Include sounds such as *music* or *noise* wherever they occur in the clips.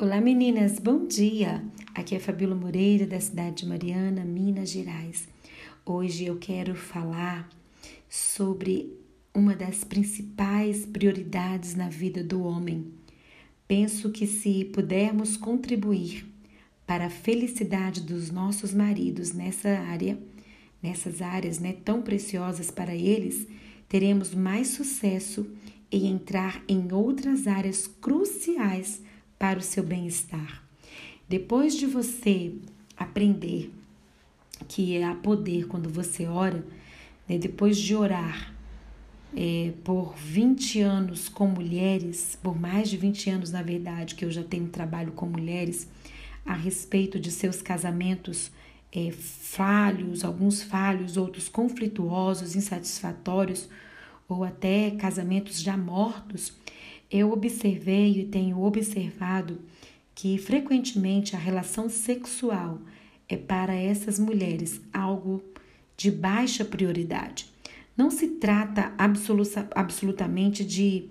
Olá meninas, bom dia! Aqui é Fabíola Moreira da cidade de Mariana, Minas Gerais. Hoje eu quero falar sobre uma das principais prioridades na vida do homem. Penso que se pudermos contribuir para a felicidade dos nossos maridos nessa área, nessas áreas né, tão preciosas para eles, teremos mais sucesso em entrar em outras áreas cruciais para o seu bem-estar. Depois de você aprender que é a poder quando você ora, né, depois de orar é, por 20 anos com mulheres, por mais de 20 anos na verdade, que eu já tenho trabalho com mulheres, a respeito de seus casamentos é, falhos, alguns falhos, outros conflituosos, insatisfatórios, ou até casamentos já mortos, eu observei e tenho observado que frequentemente a relação sexual é para essas mulheres algo de baixa prioridade. Não se trata absoluta, absolutamente de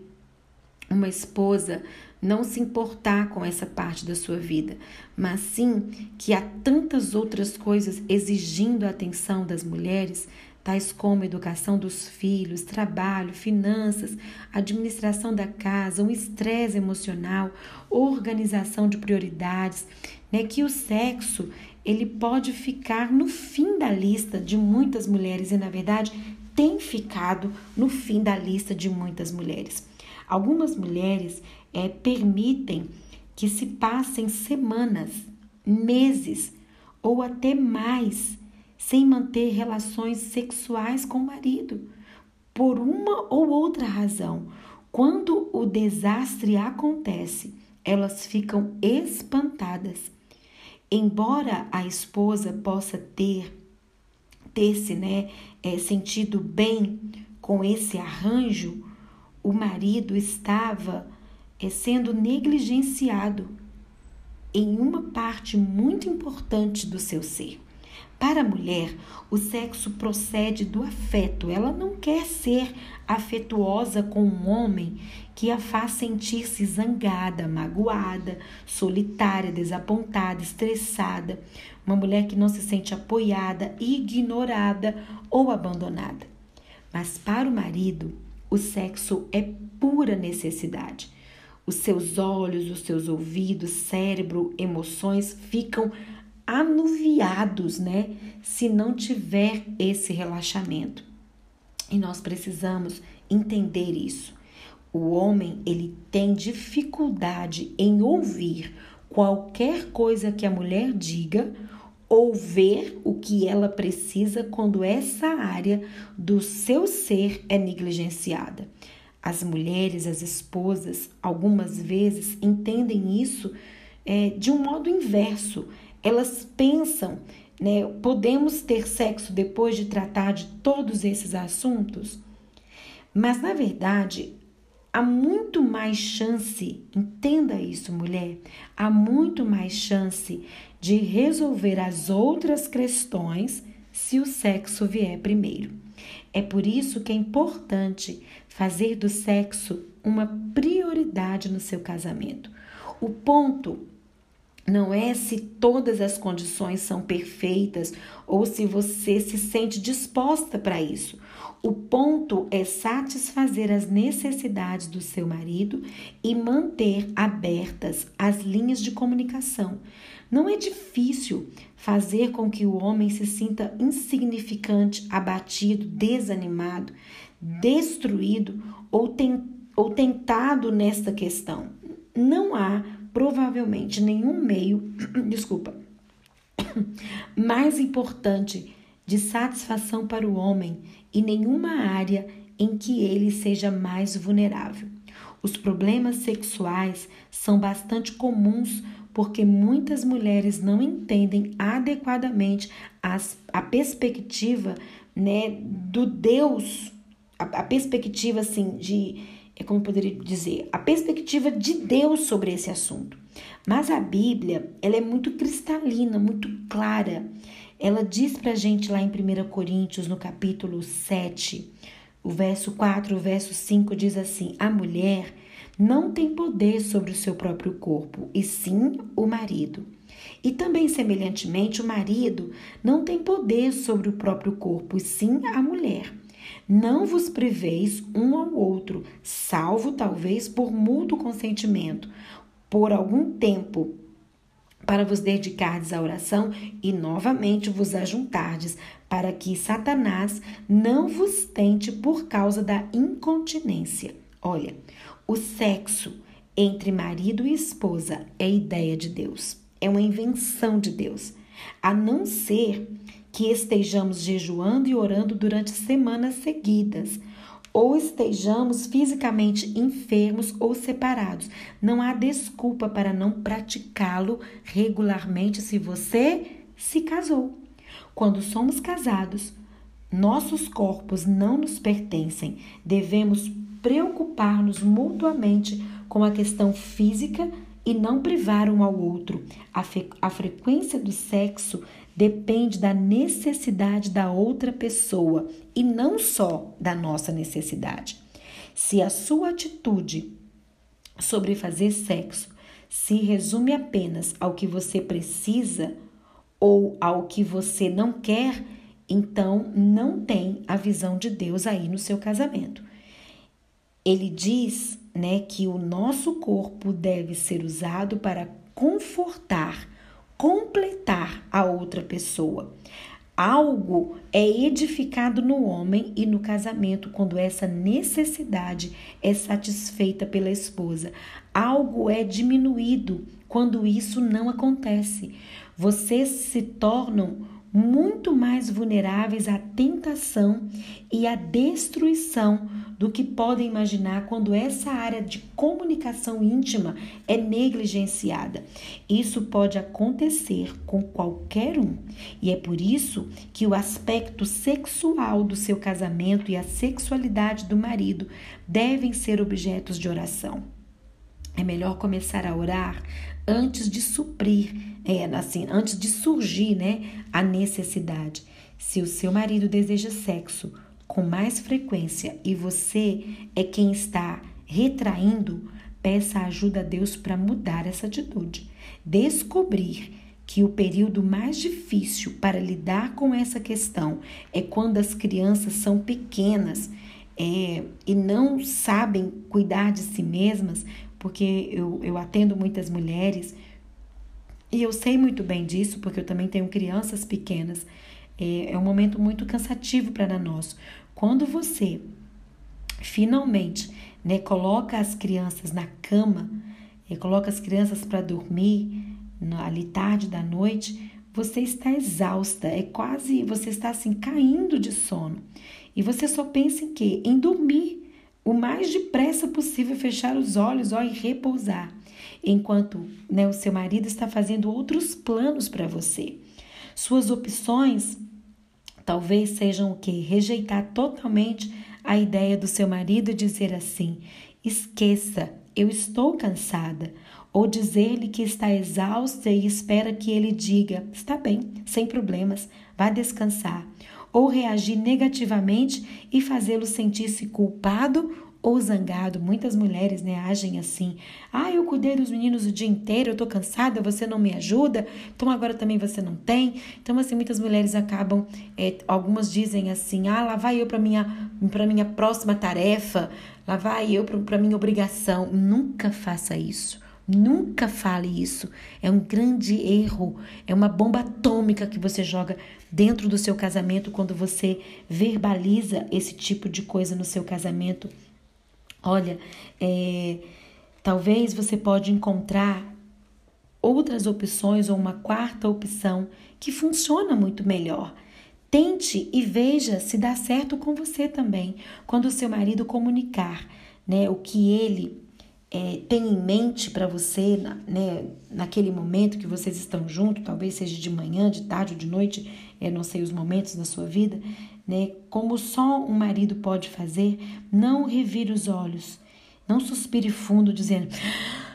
uma esposa não se importar com essa parte da sua vida, mas sim que há tantas outras coisas exigindo a atenção das mulheres tais como educação dos filhos, trabalho, finanças, administração da casa, um estresse emocional, organização de prioridades, né, que o sexo ele pode ficar no fim da lista de muitas mulheres e na verdade tem ficado no fim da lista de muitas mulheres. Algumas mulheres é, permitem que se passem semanas, meses ou até mais sem manter relações sexuais com o marido, por uma ou outra razão. Quando o desastre acontece, elas ficam espantadas. Embora a esposa possa ter ter-se né, é, sentido bem com esse arranjo, o marido estava é, sendo negligenciado em uma parte muito importante do seu ser. Para a mulher, o sexo procede do afeto. Ela não quer ser afetuosa com um homem que a faz sentir-se zangada, magoada, solitária, desapontada, estressada. Uma mulher que não se sente apoiada, ignorada ou abandonada. Mas para o marido, o sexo é pura necessidade. Os seus olhos, os seus ouvidos, cérebro, emoções ficam anuviados, né? Se não tiver esse relaxamento. E nós precisamos entender isso. O homem, ele tem dificuldade em ouvir qualquer coisa que a mulher diga ou ver o que ela precisa quando essa área do seu ser é negligenciada. As mulheres, as esposas, algumas vezes entendem isso é, de um modo inverso elas pensam, né, podemos ter sexo depois de tratar de todos esses assuntos? Mas na verdade, há muito mais chance, entenda isso, mulher, há muito mais chance de resolver as outras questões se o sexo vier primeiro. É por isso que é importante fazer do sexo uma prioridade no seu casamento. O ponto não é se todas as condições são perfeitas ou se você se sente disposta para isso. O ponto é satisfazer as necessidades do seu marido e manter abertas as linhas de comunicação. Não é difícil fazer com que o homem se sinta insignificante, abatido, desanimado, destruído ou, ten ou tentado nesta questão. Não há provavelmente nenhum meio, *clears throat* desculpa, *clears throat* mais importante de satisfação para o homem e nenhuma área em que ele seja mais vulnerável. Os problemas sexuais são bastante comuns porque muitas mulheres não entendem adequadamente as, a perspectiva né, do Deus, a, a perspectiva assim de é como poderia dizer, a perspectiva de Deus sobre esse assunto. Mas a Bíblia, ela é muito cristalina, muito clara. Ela diz pra gente lá em 1 Coríntios, no capítulo 7, o verso 4, o verso 5 diz assim: A mulher não tem poder sobre o seu próprio corpo, e sim o marido. E também, semelhantemente, o marido não tem poder sobre o próprio corpo, e sim a mulher. Não vos priveis um ao outro, salvo talvez por mútuo consentimento, por algum tempo, para vos dedicardes à oração e novamente vos ajuntardes, para que Satanás não vos tente por causa da incontinência. Olha, o sexo entre marido e esposa é ideia de Deus, é uma invenção de Deus, a não ser que estejamos jejuando e orando durante semanas seguidas, ou estejamos fisicamente enfermos ou separados. Não há desculpa para não praticá-lo regularmente se você se casou. Quando somos casados, nossos corpos não nos pertencem. Devemos preocupar-nos mutuamente com a questão física e não privar um ao outro. A, a frequência do sexo depende da necessidade da outra pessoa e não só da nossa necessidade. Se a sua atitude sobre fazer sexo se resume apenas ao que você precisa ou ao que você não quer, então não tem a visão de Deus aí no seu casamento. Ele diz, né, que o nosso corpo deve ser usado para confortar completar a outra pessoa. Algo é edificado no homem e no casamento quando essa necessidade é satisfeita pela esposa. Algo é diminuído quando isso não acontece. Vocês se tornam muito mais vulneráveis à tentação e à destruição do que podem imaginar quando essa área de comunicação íntima é negligenciada. Isso pode acontecer com qualquer um, e é por isso que o aspecto sexual do seu casamento e a sexualidade do marido devem ser objetos de oração. É melhor começar a orar antes de suprir, é, assim, antes de surgir, né, a necessidade. Se o seu marido deseja sexo com mais frequência e você é quem está retraindo, peça ajuda a Deus para mudar essa atitude. Descobrir que o período mais difícil para lidar com essa questão é quando as crianças são pequenas é, e não sabem cuidar de si mesmas, porque eu, eu atendo muitas mulheres e eu sei muito bem disso, porque eu também tenho crianças pequenas. É, é um momento muito cansativo para nós. Quando você finalmente né, coloca as crianças na cama, e coloca as crianças para dormir ali tarde da noite, você está exausta, é quase você está assim caindo de sono. E você só pensa em quê? Em dormir o mais depressa possível, fechar os olhos ó, e repousar, enquanto né, o seu marido está fazendo outros planos para você. Suas opções talvez sejam o que? Rejeitar totalmente a ideia do seu marido e dizer assim: esqueça, eu estou cansada. Ou dizer-lhe que está exausta e espera que ele diga: está bem, sem problemas, vá descansar ou reagir negativamente e fazê-lo sentir-se culpado ou zangado. Muitas mulheres né, agem assim. Ah, eu cuidei dos meninos o dia inteiro, eu tô cansada, você não me ajuda, então agora também você não tem. Então, assim, muitas mulheres acabam, é, algumas dizem assim, ah, lá vai eu para minha, pra minha próxima tarefa, lá vai eu para minha obrigação. Nunca faça isso. Nunca fale isso. É um grande erro. É uma bomba atômica que você joga dentro do seu casamento quando você verbaliza esse tipo de coisa no seu casamento. Olha, é, talvez você pode encontrar outras opções ou uma quarta opção que funciona muito melhor. Tente e veja se dá certo com você também. Quando o seu marido comunicar né, o que ele é, tem em mente para você né, naquele momento que vocês estão juntos, talvez seja de manhã, de tarde ou de noite, é, não sei os momentos da sua vida, né, como só um marido pode fazer, não revire os olhos, não suspire fundo dizendo,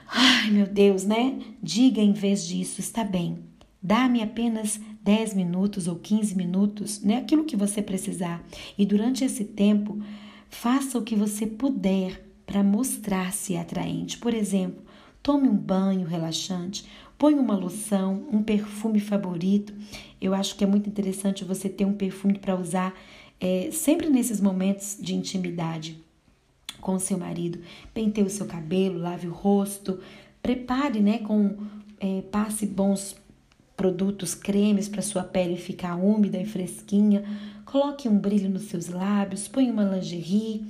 ai meu Deus, né? Diga em vez disso, está bem, dá-me apenas 10 minutos ou 15 minutos, né, aquilo que você precisar, e durante esse tempo, faça o que você puder para mostrar-se atraente. Por exemplo, tome um banho relaxante, põe uma loção, um perfume favorito. Eu acho que é muito interessante você ter um perfume para usar é, sempre nesses momentos de intimidade com seu marido. Penteie o seu cabelo, lave o rosto, prepare, né, com é, passe bons produtos, cremes para sua pele ficar úmida e fresquinha. Coloque um brilho nos seus lábios, põe uma lingerie,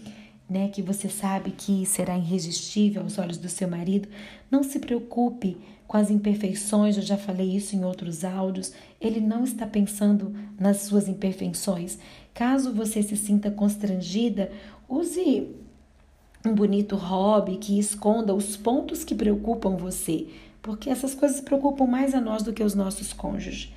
né, que você sabe que será irresistível aos olhos do seu marido. Não se preocupe com as imperfeições, eu já falei isso em outros áudios. Ele não está pensando nas suas imperfeições. Caso você se sinta constrangida, use um bonito hobby que esconda os pontos que preocupam você, porque essas coisas preocupam mais a nós do que os nossos cônjuges.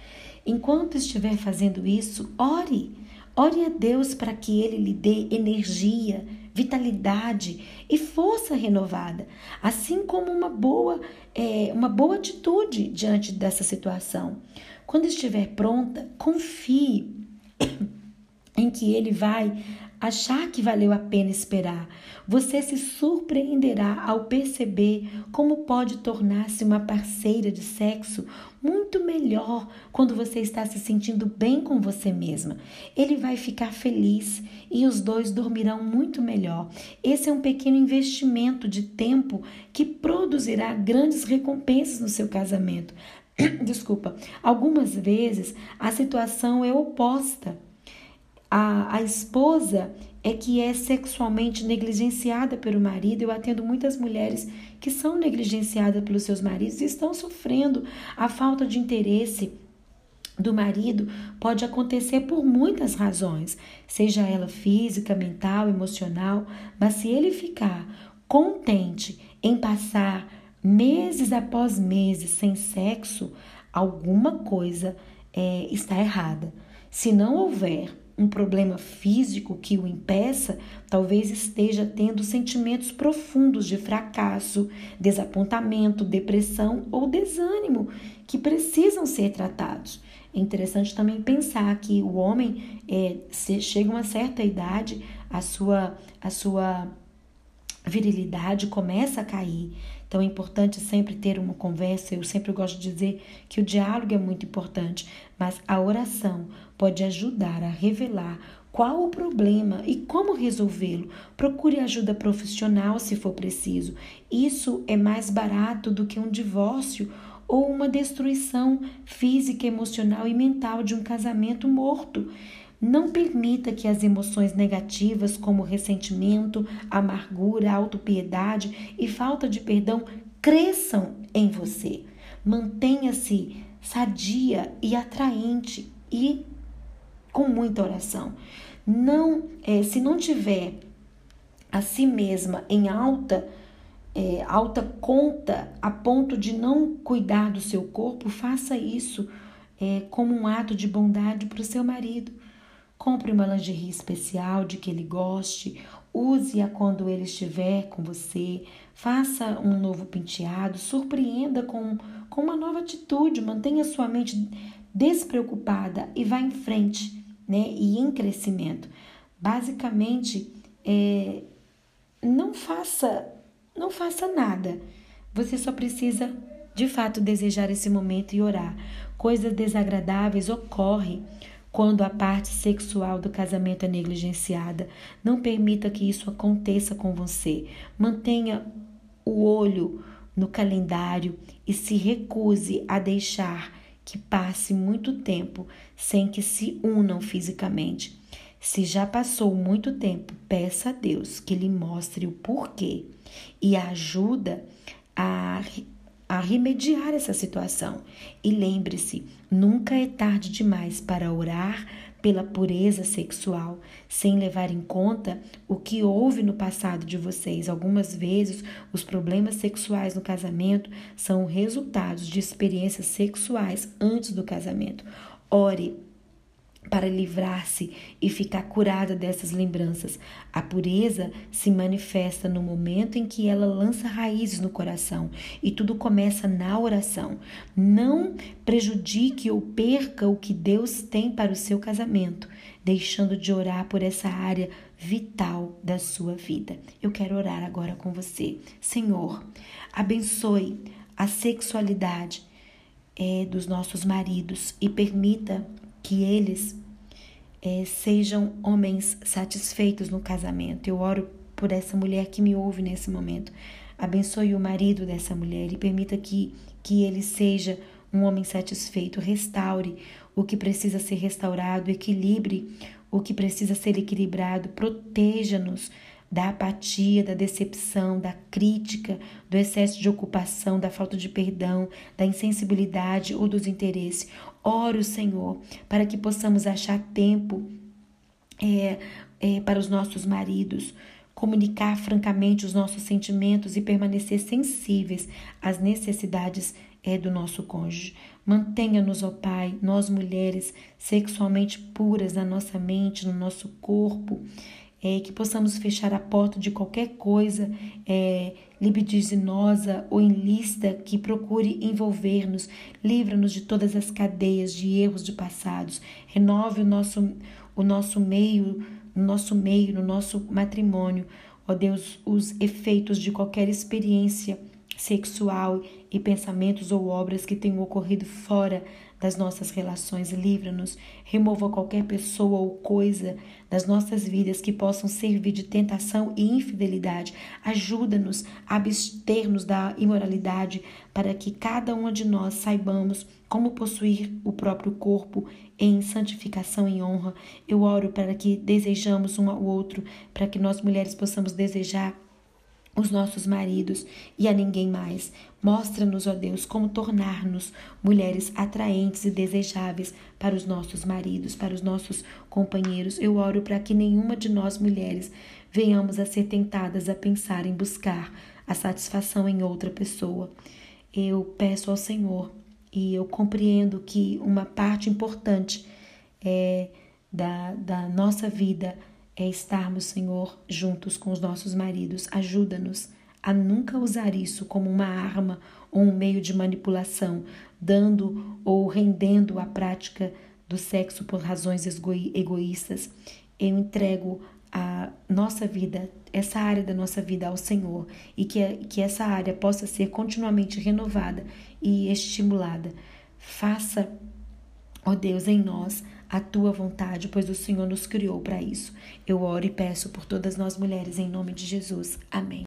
Enquanto estiver fazendo isso, ore. Ore a Deus para que Ele lhe dê energia, vitalidade e força renovada, assim como uma boa, é, uma boa atitude diante dessa situação. Quando estiver pronta, confie *coughs* em que Ele vai achar que valeu a pena esperar. Você se surpreenderá ao perceber como pode tornar-se uma parceira de sexo muito melhor quando você está se sentindo bem com você mesma. Ele vai ficar feliz e os dois dormirão muito melhor. Esse é um pequeno investimento de tempo que produzirá grandes recompensas no seu casamento. *coughs* Desculpa, algumas vezes a situação é oposta a, a esposa é que é sexualmente negligenciada pelo marido. Eu atendo muitas mulheres que são negligenciadas pelos seus maridos e estão sofrendo a falta de interesse do marido pode acontecer por muitas razões, seja ela física, mental, emocional, mas se ele ficar contente em passar meses após meses sem sexo, alguma coisa é, está errada. Se não houver um problema físico que o impeça, talvez esteja tendo sentimentos profundos de fracasso, desapontamento, depressão ou desânimo que precisam ser tratados. É interessante também pensar que o homem é, chega a uma certa idade, a sua, a sua virilidade começa a cair. Então é importante sempre ter uma conversa. Eu sempre gosto de dizer que o diálogo é muito importante, mas a oração pode ajudar a revelar qual o problema e como resolvê-lo. Procure ajuda profissional se for preciso. Isso é mais barato do que um divórcio ou uma destruição física, emocional e mental de um casamento morto. Não permita que as emoções negativas, como ressentimento, amargura, autopiedade e falta de perdão, cresçam em você. Mantenha-se sadia e atraente e com muita oração. Não, é, se não tiver a si mesma em alta é, alta conta a ponto de não cuidar do seu corpo, faça isso é, como um ato de bondade para o seu marido. Compre uma lingerie especial de que ele goste, use-a quando ele estiver com você, faça um novo penteado, surpreenda com, com uma nova atitude, mantenha sua mente despreocupada e vá em frente, né? E em crescimento. Basicamente, é, não faça, não faça nada. Você só precisa de fato desejar esse momento e orar. Coisas desagradáveis ocorrem quando a parte sexual do casamento é negligenciada. Não permita que isso aconteça com você. Mantenha o olho no calendário e se recuse a deixar que passe muito tempo sem que se unam fisicamente. Se já passou muito tempo, peça a Deus que lhe mostre o porquê e ajuda a a remediar essa situação. E lembre-se, nunca é tarde demais para orar pela pureza sexual, sem levar em conta o que houve no passado de vocês. Algumas vezes, os problemas sexuais no casamento são resultados de experiências sexuais antes do casamento. Ore para livrar-se e ficar curada dessas lembranças. A pureza se manifesta no momento em que ela lança raízes no coração e tudo começa na oração. Não prejudique ou perca o que Deus tem para o seu casamento, deixando de orar por essa área vital da sua vida. Eu quero orar agora com você. Senhor, abençoe a sexualidade é, dos nossos maridos e permita que eles é, sejam homens satisfeitos no casamento. Eu oro por essa mulher que me ouve nesse momento. Abençoe o marido dessa mulher e permita que, que ele seja um homem satisfeito. Restaure o que precisa ser restaurado, equilibre o que precisa ser equilibrado, proteja-nos da apatia, da decepção, da crítica, do excesso de ocupação, da falta de perdão, da insensibilidade ou dos interesses. Oro, Senhor, para que possamos achar tempo é, é, para os nossos maridos, comunicar francamente os nossos sentimentos e permanecer sensíveis às necessidades é, do nosso cônjuge. Mantenha-nos, ó Pai, nós mulheres, sexualmente puras na nossa mente, no nosso corpo é, que possamos fechar a porta de qualquer coisa é, libidinosa ou ilícita que procure envolver-nos. Livra-nos de todas as cadeias de erros de passados. Renove o nosso, o nosso meio, no nosso meio, no nosso matrimônio. Ó Deus, os efeitos de qualquer experiência sexual e pensamentos ou obras que tenham ocorrido fora das nossas relações, livra-nos, remova qualquer pessoa ou coisa das nossas vidas que possam servir de tentação e infidelidade. Ajuda-nos a abster-nos da imoralidade, para que cada uma de nós saibamos como possuir o próprio corpo em santificação e honra. Eu oro para que desejamos um ao outro, para que nós mulheres possamos desejar os nossos maridos e a ninguém mais. Mostra-nos, ó Deus, como tornar-nos mulheres atraentes e desejáveis para os nossos maridos, para os nossos companheiros. Eu oro para que nenhuma de nós mulheres venhamos a ser tentadas a pensar em buscar a satisfação em outra pessoa. Eu peço ao Senhor e eu compreendo que uma parte importante é, da, da nossa vida é estarmos, Senhor, juntos com os nossos maridos. Ajuda-nos a nunca usar isso como uma arma ou um meio de manipulação, dando ou rendendo a prática do sexo por razões egoístas. Eu entrego a nossa vida, essa área da nossa vida ao Senhor e que, que essa área possa ser continuamente renovada e estimulada. Faça, ó Deus, em nós a tua vontade, pois o Senhor nos criou para isso. Eu oro e peço por todas nós mulheres, em nome de Jesus. Amém.